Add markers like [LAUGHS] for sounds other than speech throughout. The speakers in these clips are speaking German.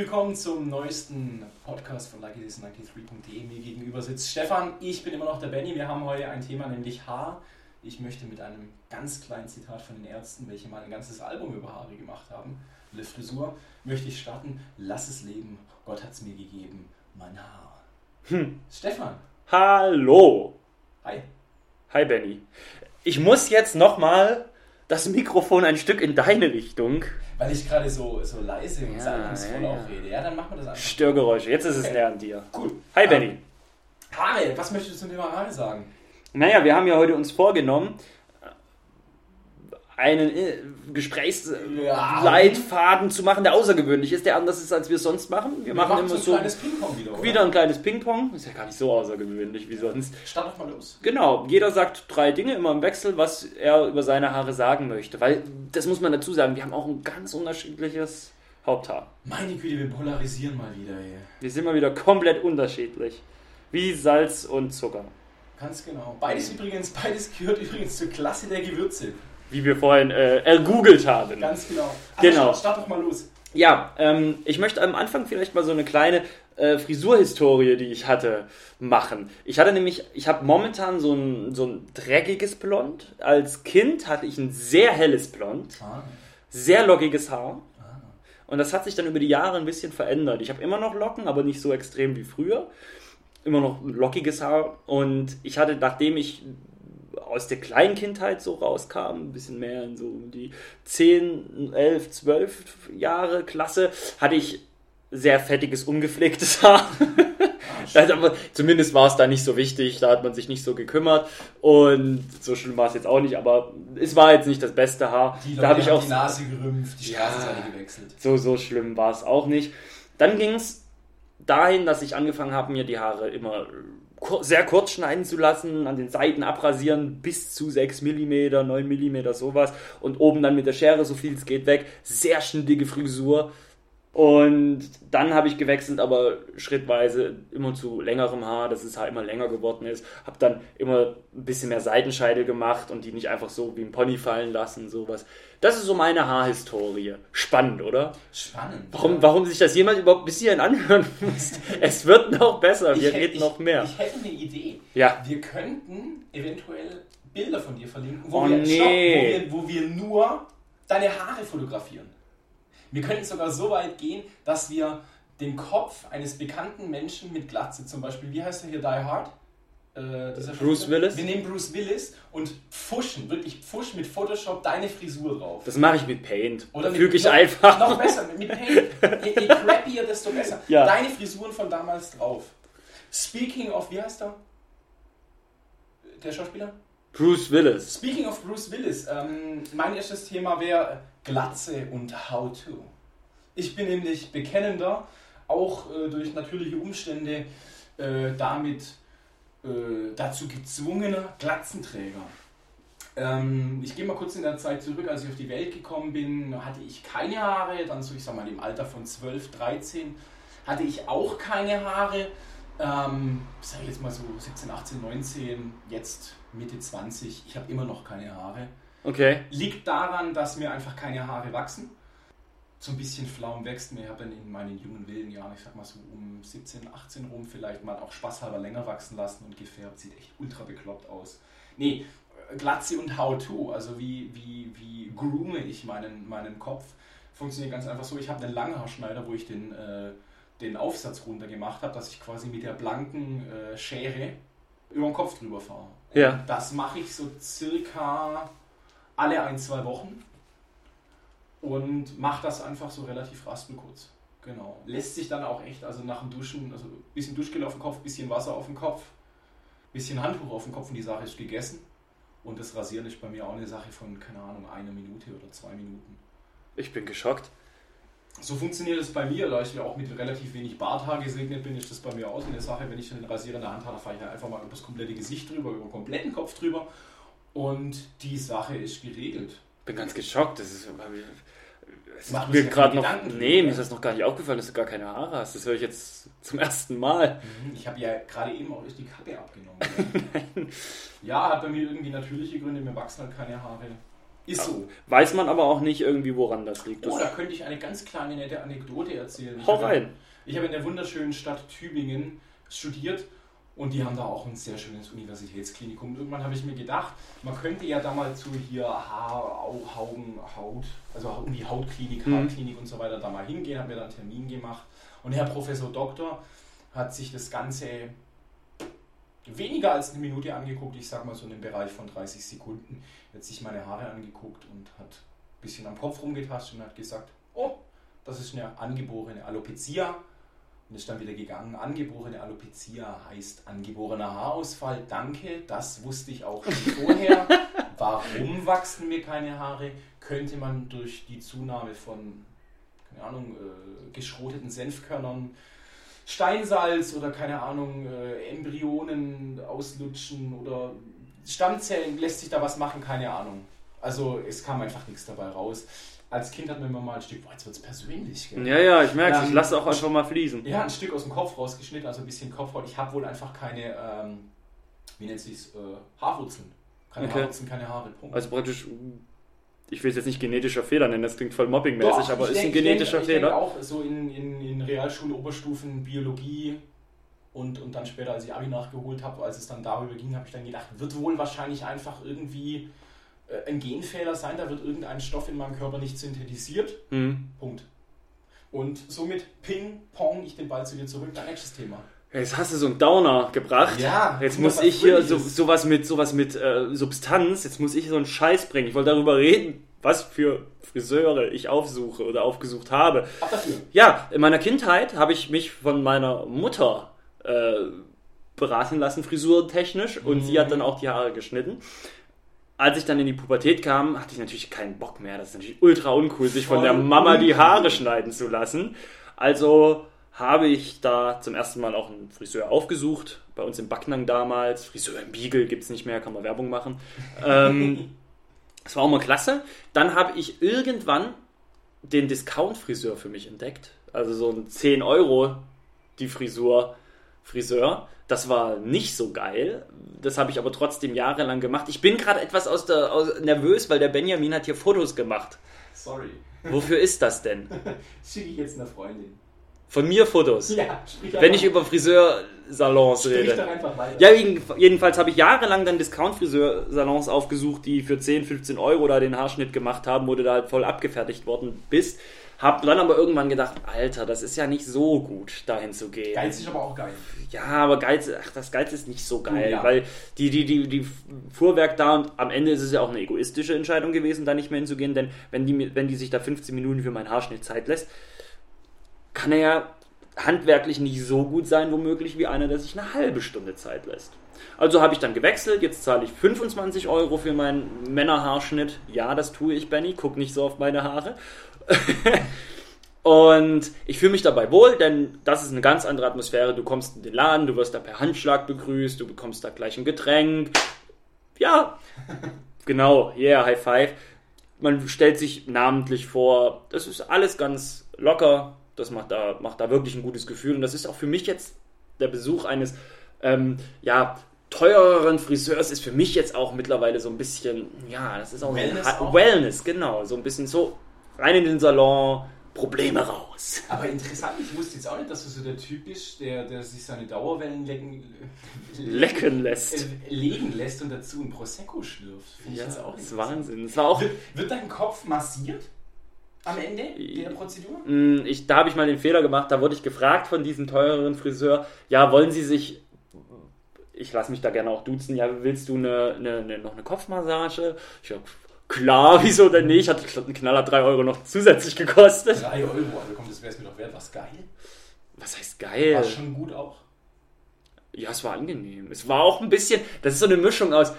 willkommen zum neuesten Podcast von luckylis93.de. Mir gegenüber sitzt Stefan, ich bin immer noch der Benny. Wir haben heute ein Thema, nämlich Haar. Ich möchte mit einem ganz kleinen Zitat von den Ärzten, welche mal ein ganzes Album über Haare gemacht haben, Le Frisur, möchte ich starten. Lass es leben, Gott hat es mir gegeben, mein Haar. Hm. Stefan. Hallo. Hi. Hi Benny. Ich muss jetzt nochmal das Mikrofon ein Stück in deine Richtung. Weil ich gerade so, so leise und Ja, salbungsvoll ja, ja. auch rede. Ja, dann machen wir das einfach. Störgeräusche. Jetzt ist es Okay. näher an dir. Cool. Hi Ähm, Benny. Haare, was möchtest du zum Thema Haare sagen? Naja, wir haben ja heute uns vorgenommen, einen äh, Gesprächsleitfaden zu machen, der außergewöhnlich ist, der anders ist, als wir es sonst machen. Wir, machen immer so ein so kleines Ping-Pong wieder, wieder ein kleines Ping-Pong. Ist ja gar nicht so außergewöhnlich wie sonst. Start doch mal los. Genau, jeder sagt drei Dinge immer im Wechsel, was er über seine Haare sagen möchte. Weil, das muss man dazu sagen, wir haben auch ein ganz unterschiedliches Haupthaar. Meine Güte, wir polarisieren mal wieder hier. Wir sind mal wieder komplett unterschiedlich. Wie Salz und Zucker. Ganz genau. Beides übrigens, beides gehört übrigens zur Klasse der Gewürze. Wie wir vorhin äh, ergoogelt haben. Ganz genau. Genau. start, doch mal los. Ja, ähm, ich möchte am Anfang vielleicht mal so eine kleine äh, Frisurhistorie, die ich hatte, machen. Ich hatte nämlich, ich habe momentan so ein, so ein dreckiges Blond. Als Kind hatte ich ein sehr helles Blond, Ah, sehr lockiges Haar. ah. Und das hat sich dann über die Jahre ein bisschen verändert. Ich habe immer noch Locken, aber nicht so extrem wie früher. Immer noch lockiges Haar. Und ich hatte, nachdem ich aus der Kleinkindheit so rauskam, ein bisschen mehr in so die 10, 11, 12 Jahre Klasse, hatte ich sehr fettiges, ungepflegtes [LAUGHS] Haar. Also, aber zumindest war es da nicht so wichtig, da hat man sich nicht so gekümmert und so schlimm war es jetzt auch nicht, aber es war jetzt nicht das beste Haar. Die da Leute habe ich auch die Nase gerümpft, die Ja. Straßenseite gewechselt. so, so schlimm war es auch nicht. Dann ging es dahin, dass ich angefangen habe, mir die Haare immer sehr kurz schneiden zu lassen, an den Seiten abrasieren, bis zu 6 mm, 9 mm, sowas. Und oben dann mit der Schere, so viel es geht, weg. Sehr schnittige Frisur. Und dann habe ich gewechselt, aber schrittweise immer zu längerem Haar, dass das Haar immer länger geworden ist. Habe dann immer ein bisschen mehr Seitenscheidel gemacht und die nicht einfach so wie ein Pony fallen lassen, sowas. Das ist so meine Haarhistorie. Spannend, oder? Spannend. Warum, warum sich das jemand überhaupt bis hierhin anhören [LAUGHS] muss? Es wird noch besser, wir reden noch mehr. Ich hätte eine Idee. Ja. Wir könnten eventuell Bilder von dir verlinken, wo, Oh, wir, nee. stopp, wo, wir, wo wir nur deine Haare fotografieren. Wir könnten sogar so weit gehen, dass wir den Kopf eines bekannten Menschen mit Glatze, zum Beispiel, wie heißt er hier, Die Hard? Äh, Bruce Schauspieler? Willis? Wir nehmen Bruce Willis und pfuschen, wirklich pfuschen mit Photoshop deine Frisur drauf. Das mache ich mit Paint. Oder füge ich noch, einfach. Noch besser, mit, mit Paint. Je, je crappier, desto besser. [LAUGHS] Ja. Deine Frisuren von damals drauf. Speaking of, wie heißt er? Der Schauspieler? Bruce Willis. Speaking of Bruce Willis, ähm, mein erstes Thema wäre Glatze und How to. Ich bin nämlich bekennender, auch äh, durch natürliche Umstände äh, damit äh, dazu gezwungener Glatzenträger. Ähm, ich gehe mal kurz in der Zeit zurück, als ich auf die Welt gekommen bin, hatte ich keine Haare, dann so ich sag mal im Alter von 12, 13 hatte ich auch keine Haare. Ähm, sag ich jetzt mal so 17, 18, 19, jetzt Mitte 20, ich habe immer noch keine Haare. Okay. Liegt daran, dass mir einfach keine Haare wachsen. So ein bisschen Flaum wächst mir. Ich habe dann in meinen jungen wilden Jahren, ich sag mal so um 17, 18 rum, vielleicht mal auch spaßhalber länger wachsen lassen und gefärbt. Sieht echt ultra bekloppt aus. Nee, Glatze und How-To, also wie, wie, wie groome ich meinen, meinen Kopf, funktioniert ganz einfach so. Ich habe einen Langhaarschneider, wo ich den, äh, den Aufsatz runter gemacht habe, dass ich quasi mit der blanken äh, Schere über den Kopf drüber fahre. Ja. Das mache ich so circa alle ein, zwei Wochen und mache das einfach so relativ raspelkurz. Genau. Lässt sich dann auch echt, also nach dem Duschen, also ein bisschen Duschgel auf dem Kopf, bisschen Wasser auf dem Kopf, bisschen Handtuch auf dem Kopf und die Sache ist gegessen. Und das Rasieren ist bei mir auch eine Sache von, keine Ahnung, einer Minute oder zwei Minuten. Ich bin geschockt. So funktioniert es bei mir, da ich ja auch mit relativ wenig Barthaar gesegnet bin, ist das bei mir auch so eine Sache. Wenn ich den Rasierer in der Hand habe, fahre ich einfach mal über das komplette Gesicht drüber, über den kompletten Kopf drüber und die Sache ist geregelt. Bin ganz geschockt. Das ist. Es Mach ist mir gerade noch. Gedanken Nee, mir ist das noch gar nicht aufgefallen, dass du gar keine Haare hast. Das höre ich jetzt zum ersten Mal. Ich habe ja gerade eben auch die Kappe abgenommen. [LAUGHS] ja, hat bei mir irgendwie natürliche Gründe, mir wachsen halt keine Haare. Ist so. Weiß man aber auch nicht irgendwie, woran das liegt. Das Oh, da könnte ich eine ganz kleine nette Anekdote erzählen. Hau rein. Ich habe in der wunderschönen Stadt Tübingen studiert und die haben da auch ein sehr schönes Universitätsklinikum. Irgendwann habe ich mir gedacht, man könnte ja da mal zu hier Haar, Au- Augen, Haut, also die Hautklinik, Mhm. Haarklinik und so weiter da mal hingehen, habe mir da einen Termin gemacht. Und Herr Professor Doktor hat sich das Ganze weniger als eine Minute angeguckt, ich sag mal so in dem Bereich von 30 Sekunden, Er hat sich meine Haare angeguckt und hat ein bisschen am Kopf rumgetastet und hat gesagt, oh, das ist eine angeborene Alopecia. Und ist dann wieder gegangen. Angeborene Alopecia heißt angeborener Haarausfall. Danke, das wusste ich auch schon vorher. [LAUGHS] Warum wachsen mir keine Haare? Könnte man durch die Zunahme von, keine Ahnung, äh, geschroteten Senfkörnern, Steinsalz oder keine Ahnung, äh, Embryonen auslutschen oder Stammzellen, lässt sich da was machen? Keine Ahnung. Also es kam einfach nichts dabei raus. Als Kind hat man immer mal ein Stück, boah, jetzt wird es persönlich. Gell? Ja, ja, ich merke Ähm, Ich lasse auch einfach mal fließen. Ja, ein Stück aus dem Kopf rausgeschnitten, also ein bisschen Kopfhaut. Ich habe wohl einfach keine, ähm, wie nennt sich's, äh, Haarwurzeln. Keine Okay. Haarwurzeln, keine Haare. Punkt. Also praktisch, ich will es jetzt nicht genetischer Fehler nennen, das klingt voll mobbingmäßig, Doch, aber ich ist denk- ein genetischer ich denk, Fehler. Ich auch so in, in, in Realschule, Oberstufen, Biologie und, und dann später, als ich Abi nachgeholt habe, als es dann darüber ging, habe ich dann gedacht, wird wohl wahrscheinlich einfach irgendwie ein Genfehler sein, da wird irgendein Stoff in meinem Körper nicht synthetisiert. Hm. Punkt. Und somit ping-pong ich den Ball zu dir zurück, dein nächstes Thema. Jetzt hast du so einen Downer gebracht. Ja, Jetzt muss ich hier so, sowas mit, sowas mit äh, Substanz, jetzt muss ich so einen Scheiß bringen. Ich wollte darüber reden, was für Friseure ich aufsuche oder aufgesucht habe. Ab dafür. Ja, in meiner Kindheit habe ich mich von meiner Mutter äh, beraten lassen, frisurtechnisch, und sie hat dann auch die Haare geschnitten. Als ich dann in die Pubertät kam, hatte ich natürlich keinen Bock mehr. Das ist natürlich ultra uncool, sich von Voll der Mama die. Haare schneiden zu lassen. Also habe ich da zum ersten Mal auch einen Friseur aufgesucht. Bei uns im Backnang damals. Friseur im Beagle gibt es nicht mehr, kann man Werbung machen. Ähm, [LAUGHS] das war auch mal klasse. Dann habe ich irgendwann den Discount-Friseur für mich entdeckt. Also so ein 10 Euro die Frisur Friseur. Das war nicht so geil. Das habe ich aber trotzdem jahrelang gemacht. Ich bin gerade etwas aus der, aus, nervös, weil der Benjamin hat hier Fotos gemacht. Sorry. Wofür ist das denn? [LAUGHS] Schicke ich jetzt einer Freundin. Von mir Fotos. Ja, sprich Wenn ich über Friseursalons Sprich rede. doch einfach weiter. Ja, jeden- jedenfalls habe ich jahrelang dann Discount-Friseursalons aufgesucht, die für 10, 15 Euro da den Haarschnitt gemacht haben, wo du da halt voll abgefertigt worden bist. Hab dann aber irgendwann gedacht, Alter, das ist ja nicht so gut, dahin zu gehen. Geiz ist aber auch geil. Ja, aber Geiz, ach, das Geiz ist nicht so geil, Ja. weil die, die, die, die Fuhrwerk da und am Ende ist es ja auch eine egoistische Entscheidung gewesen, da nicht mehr hinzugehen, denn wenn die, wenn die sich da 15 Minuten für meinen Haarschnitt Zeit lässt, kann er ja handwerklich nicht so gut sein, womöglich, wie einer, der sich eine halbe Stunde Zeit lässt. Also habe ich dann gewechselt, jetzt zahle ich 25 Euro für meinen Männerhaarschnitt. Ja, das tue ich, Benny, guck nicht so auf meine Haare. [LAUGHS] Und ich fühle mich dabei wohl, denn das ist eine ganz andere Atmosphäre. Du kommst in den Laden, du wirst da per Handschlag begrüßt, du bekommst da gleich ein Getränk. Ja, [LAUGHS] genau, yeah, High Five. Man stellt sich namentlich vor. Das ist alles ganz locker. Das macht da, macht da wirklich ein gutes Gefühl. Und das ist auch für mich jetzt der Besuch eines, ähm, ja, teureren Friseurs ist für mich jetzt auch mittlerweile so ein bisschen, ja, das ist auch Wellness ein auch? Wellness, genau. So ein bisschen so rein in den Salon, Probleme raus. Aber interessant, ich wusste jetzt auch nicht, dass du so der Typ bist, der, der sich seine Dauerwellen lecken, Lecken lässt. äh, legen lässt und dazu ein Prosecco schlürft. Finde ich Ja, jetzt auch das ist. Wahnsinn. Das war auch, Wird, wird dein Kopf massiert am Ende der Prozedur? Mm, Ich, da habe ich mal den Fehler gemacht, da wurde ich gefragt von diesem teureren Friseur, ja, wollen Sie sich, ich lasse mich da gerne auch duzen, ja, willst du eine, eine, eine, noch eine Kopfmassage? Ich sag, klar, [LAUGHS] wieso denn nicht? Hat einen Knaller 3 Euro noch zusätzlich gekostet. 3 Euro, also komm, das wäre es mir doch wert. Was geil. Was heißt geil? War schon gut auch. Ja, es war angenehm. Es war auch ein bisschen, das ist so eine Mischung aus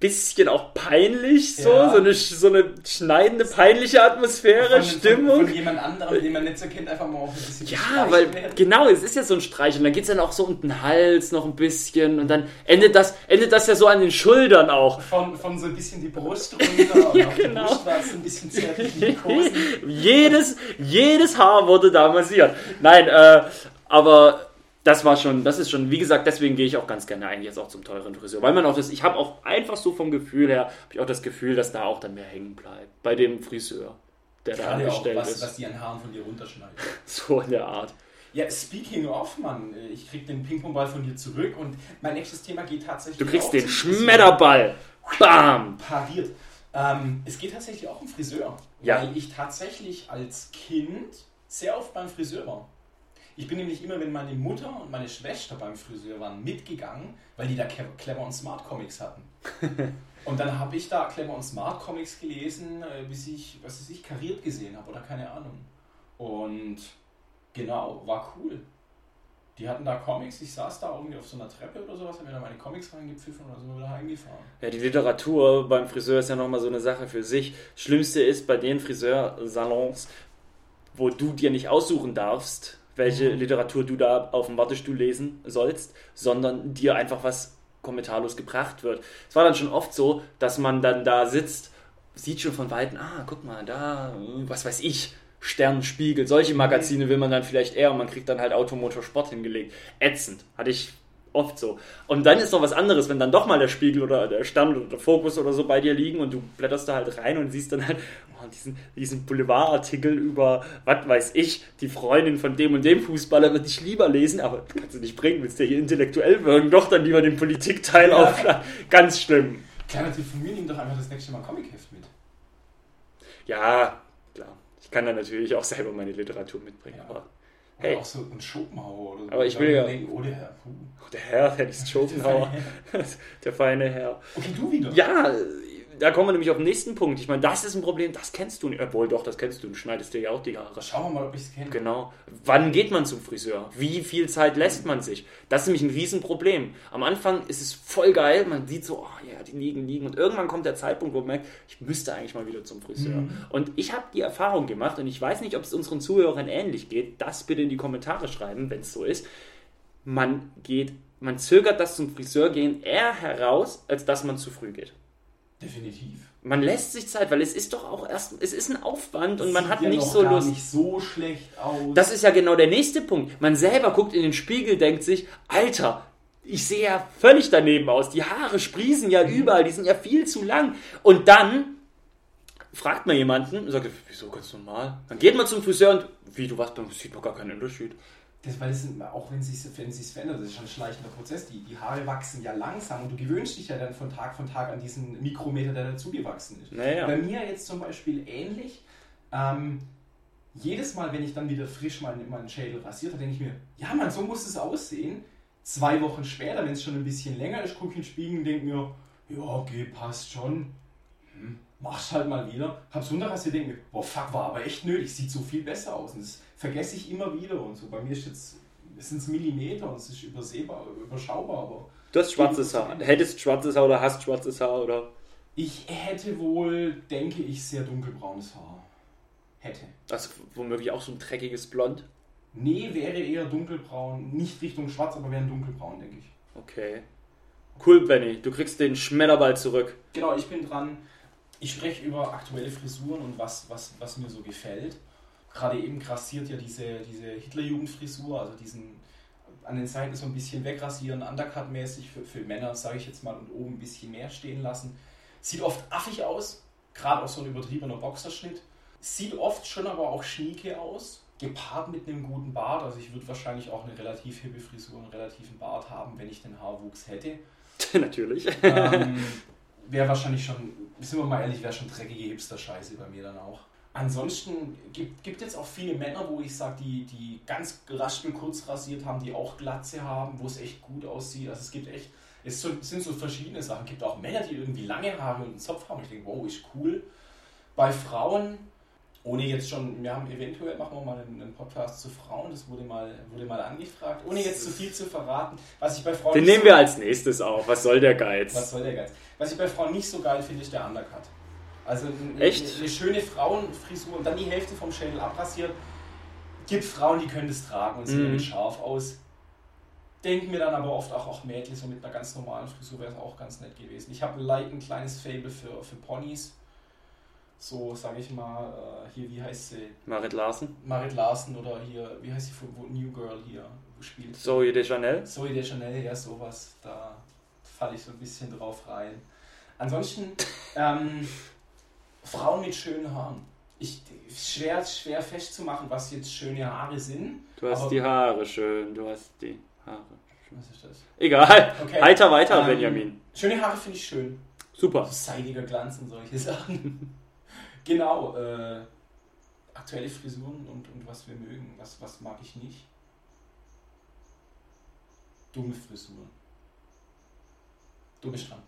bisschen auch peinlich, so, Ja. so, eine, so eine schneidende, peinliche Atmosphäre, Stimmung. Von, von jemand anderem, den man nicht so kennt, einfach mal auch ein bisschen Ja, weil werden. genau, es ist ja so ein Streich und dann geht es dann auch so um den Hals noch ein bisschen und dann endet das, endet das ja so an den Schultern auch. Von, von so ein bisschen die Brust runter und [LAUGHS] auf genau. die Brust war es ein bisschen zärtlich [LAUGHS] jedes, jedes Haar wurde da massiert. Nein, äh, aber das war schon, das ist schon, wie gesagt, deswegen gehe ich auch ganz gerne eigentlich jetzt auch zum teuren Friseur, weil man auch das, ich habe auch einfach so vom Gefühl her, habe ich auch das Gefühl, dass da auch dann mehr hängen bleibt bei dem Friseur, der da Gerade auch, angestellt was, ist. was die an Haaren von dir runterschneiden. [LAUGHS] So in der Art. Ja, speaking of, Mann, ich krieg den Ping-Pong-Ball von dir zurück und mein nächstes Thema geht tatsächlich. Du kriegst auch den. Schmetterball. Bam! Pariert. Ähm, es geht tatsächlich auch um Friseur. Ja. Weil ich tatsächlich als Kind sehr oft beim Friseur war. Ich bin nämlich immer, wenn meine Mutter und meine Schwester beim Friseur waren, mitgegangen, weil die da Clever und Smart Comics hatten. [LAUGHS] und dann habe ich da Clever und Smart Comics gelesen, äh, bis ich, was weiß ich, kariert gesehen habe oder keine Ahnung. Und genau, war cool. Die hatten da Comics, ich saß da irgendwie auf so einer Treppe oder sowas, habe mir da meine Comics reingepfiffen oder so wieder heimgefahren. Ja, die Literatur beim Friseur ist ja nochmal so eine Sache für sich. Schlimmste ist bei den Friseursalons, wo du dir nicht aussuchen darfst, welche Literatur du da auf dem Wartestuhl lesen sollst, sondern dir einfach was kommentarlos gebracht wird. Es war dann schon oft so, dass man dann da sitzt, sieht schon von Weitem, ah, guck mal, da, was weiß ich, Stern, Spiegel, solche Magazine will man dann vielleicht eher und man kriegt dann halt Automotor Sport hingelegt. Ätzend. Hatte ich oft so. Und dann ist noch was anderes, wenn dann doch mal der Spiegel oder der Stern oder der Fokus oder so bei dir liegen und du blätterst da halt rein und siehst dann halt oh, diesen, diesen Boulevardartikel über, was weiß ich, die Freundin von dem und dem Fußballer würde ich lieber lesen, aber kannst du nicht bringen, willst du hier intellektuell wirken, doch dann lieber den Politikteil Ja. aufschlagen. Ganz schlimm. Kleiner Tipp von mir, nimm doch einfach das nächste Mal Comicheft mit. Ja, klar. Ich kann dann natürlich auch selber meine Literatur mitbringen, Ja. aber Oder Hey. auch so ein Schopenhauer oder so. Aber ich will ja- Denken, oh, der Herr. Puh. der Herr, der ist [LAUGHS] Schopenhauer, [LAUGHS] der feine Herr. Okay, du wieder. Ja, da kommen wir nämlich auf den nächsten Punkt. Ich meine, das ist ein Problem, das kennst du nicht. Obwohl, doch, das kennst du. Du schneidest dir ja auch die Haare. Schauen wir mal, ob ich es kenne. Genau. Wann geht man zum Friseur? Wie viel Zeit lässt man sich? Das ist nämlich ein Riesenproblem. Am Anfang ist es voll geil, man sieht so, oh ja, die liegen, liegen. Und irgendwann kommt der Zeitpunkt, wo man merkt, ich müsste eigentlich mal wieder zum Friseur. Und ich habe die Erfahrung gemacht und ich weiß nicht, ob es unseren Zuhörern ähnlich geht. Das bitte in die Kommentare schreiben, wenn es so ist. Man geht, man zögert das zum Friseur gehen eher heraus, als dass man zu früh geht. Definitiv. Man lässt sich Zeit, weil es ist doch auch erst, es ist ein Aufwand und man Sieht hat ja nicht so gar Lust. nicht so schlecht aus. Das ist ja genau der nächste Punkt. Man selber guckt in den Spiegel, denkt sich, Alter, ich sehe ja völlig daneben aus. Die Haare sprießen ja überall, die sind ja viel zu lang. Und dann fragt man jemanden und sagt, wieso ganz normal? Dann geht man zum Friseur und, wie, du was, dann sieht man gar keinen Unterschied. Das, weil das sind, auch wenn es wenn sich's verändert, das ist schon ein schleichender Prozess. Die, die Haare wachsen ja langsam und du gewöhnst dich ja dann von Tag von Tag an diesen Mikrometer, der dazugewachsen ist. Naja. Bei mir jetzt zum Beispiel ähnlich. Ähm, jedes Mal, wenn ich dann wieder frisch meinen, meinen Schädel rasiert habe, denke ich mir, ja Mann, so muss es aussehen. Zwei Wochen später, wenn es schon ein bisschen länger ist, gucke ich in den Spiegel und denke mir, ja, okay, passt schon. Hm, mach's halt mal wieder. Hab's runterrasiert, denke mir, boah, fuck, war aber echt nötig, sieht so viel besser aus. Und das vergesse ich immer wieder und so. Bei mir ist jetzt, es sind Millimeter und es ist übersehbar, überschaubar, aber Du hast schwarzes Haar. Hättest schwarzes Haar oder hast schwarzes Haar oder. ich hätte wohl, denke ich, sehr dunkelbraunes Haar. Hätte. Also womöglich auch so ein dreckiges Blond. Nee, wäre eher dunkelbraun. Nicht Richtung schwarz, aber wäre ein dunkelbraun, denke ich. Okay. Cool, Benny. Du kriegst den Schmetterball zurück. Genau, ich bin dran. Ich spreche über aktuelle Frisuren und was, was, was mir so gefällt. Gerade eben grassiert ja diese, diese Hitlerjugendfrisur, also diesen an den Seiten so ein bisschen wegrasieren, Undercut-mäßig für, für Männer, sage ich jetzt mal, und oben ein bisschen mehr stehen lassen. Sieht oft affig aus, gerade auch so ein übertriebener Boxerschnitt. Sieht oft schon aber auch schnieke aus, gepaart mit einem guten Bart. Also ich würde wahrscheinlich auch eine relativ hippe Frisur, einen relativen Bart haben, wenn ich den Haarwuchs hätte. [LAUGHS] Natürlich. ähm, wäre wahrscheinlich schon, sind wir mal ehrlich, wäre schon dreckige Hipster-Scheiße bei mir dann auch. Ansonsten gibt gibt jetzt auch viele Männer, wo ich sage, die, die ganz geraspelt kurz rasiert haben, die auch Glatze haben, wo es echt gut aussieht. Also es gibt echt, es sind so verschiedene Sachen. Es gibt auch Männer, die irgendwie lange Haare und einen Zopf haben. Ich denke, wow, ist cool. Bei Frauen, ohne jetzt schon, wir haben eventuell, machen wir mal einen, einen Podcast zu Frauen, das wurde mal, wurde mal angefragt, ohne jetzt zu viel zu verraten. Was ich bei Frauen Den nehmen so- wir als nächstes auf. Was soll der Geiz? was soll der Geiz? Was ich bei Frauen nicht so geil finde, ist der Undercut. Also eine, Echt? eine schöne Frauenfrisur und dann die Hälfte vom Schädel abrasiert. Gibt Frauen, die können das tragen und sehen Mhm. damit scharf aus. Denken mir dann aber oft auch, auch Mädchen, so mit einer ganz normalen Frisur wäre es auch ganz nett gewesen. Ich habe ein kleines Fable für, für Ponys. So, sage ich mal, äh, hier, wie heißt sie? Marit Larsen? Marit Larsen oder hier, wie heißt sie von wo- New Girl hier? spielt. Zoe de Chanel. Zoe de Chanel, ja, sowas. Da falle ich so ein bisschen drauf rein. Ansonsten, [LAUGHS] ähm, Frauen mit schönen Haaren. Ich, schwer, schwer festzumachen, was jetzt schöne Haare sind. Du hast die Haare schön, du hast die Haare. Was ist das? Egal. Okay. Heiter weiter, Ähm, Benjamin. Schöne Haare finde ich schön. Super. Seidiger Glanz und solche Sachen. [LAUGHS] genau. Äh, aktuelle Frisuren und, und was wir mögen. Was, was mag ich nicht? Dumme Frisuren. Du bist dran.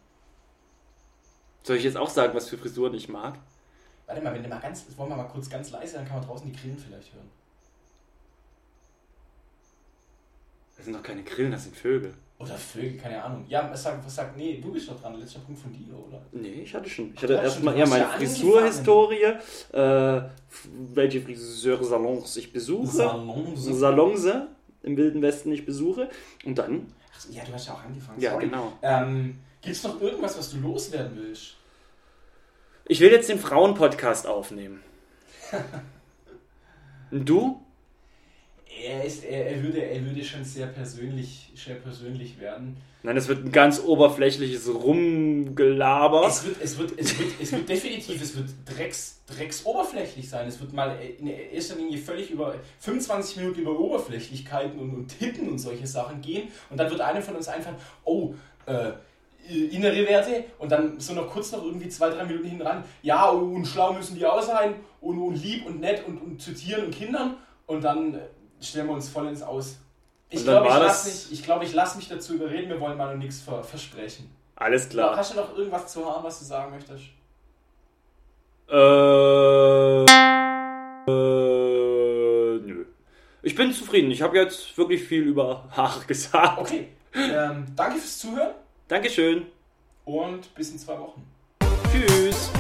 Soll ich jetzt auch sagen, was für Frisuren ich mag? Warte mal, wenn du mal ganz, wollen wir mal kurz ganz leise, dann kann man draußen die Grillen vielleicht hören. Das sind doch keine Grillen, das sind Vögel. Oder Vögel, keine Ahnung. Ja, was sagt, was sagt, nee, du bist doch dran, letzter Punkt von dir, oder? Nee, ich hatte schon. Ich hatte Ja, erstmal du meine ja Frisurhistorie, äh, welche Friseursalons ich besuche, Salons. Salons im Wilden Westen ich besuche und dann, Ach Ja, du hast ja auch angefangen. ja sorry. genau. Ähm, Gibt es noch irgendwas, was du loswerden willst? Ich will jetzt den Frauenpodcast aufnehmen. [LAUGHS] Und du? Er, ist, er, er, würde, er würde schon sehr persönlich, sehr persönlich werden. Nein, es wird ein ganz oberflächliches Rumgelaber. Es wird, es, wird, es, wird, es wird definitiv, es wird drecks, drecks oberflächlich sein. Es wird mal in erster Linie völlig über 25 Minuten über Oberflächlichkeiten und, und Titten und solche Sachen gehen. Und dann wird einem von uns einfallen, oh, äh, innere Werte und dann so noch kurz noch irgendwie zwei, drei Minuten hinten ran. Ja, und schlau müssen die auch sein und, und lieb und nett und, und zu Tieren und Kindern. Und dann stellen wir uns voll ins Aus. Ich glaube, ich lasse mich, ich glaub, ich lass mich dazu überreden. Wir wollen mal noch nichts ver versprechen. Alles klar. Hast du noch irgendwas zu haben, was du sagen möchtest? Äh, äh, nö. Ich bin zufrieden. Ich habe jetzt wirklich viel über [LAUGHS] Haare gesagt. Okay. Ähm, danke fürs Zuhören Dankeschön. und bis in zwei Wochen. Tschüss.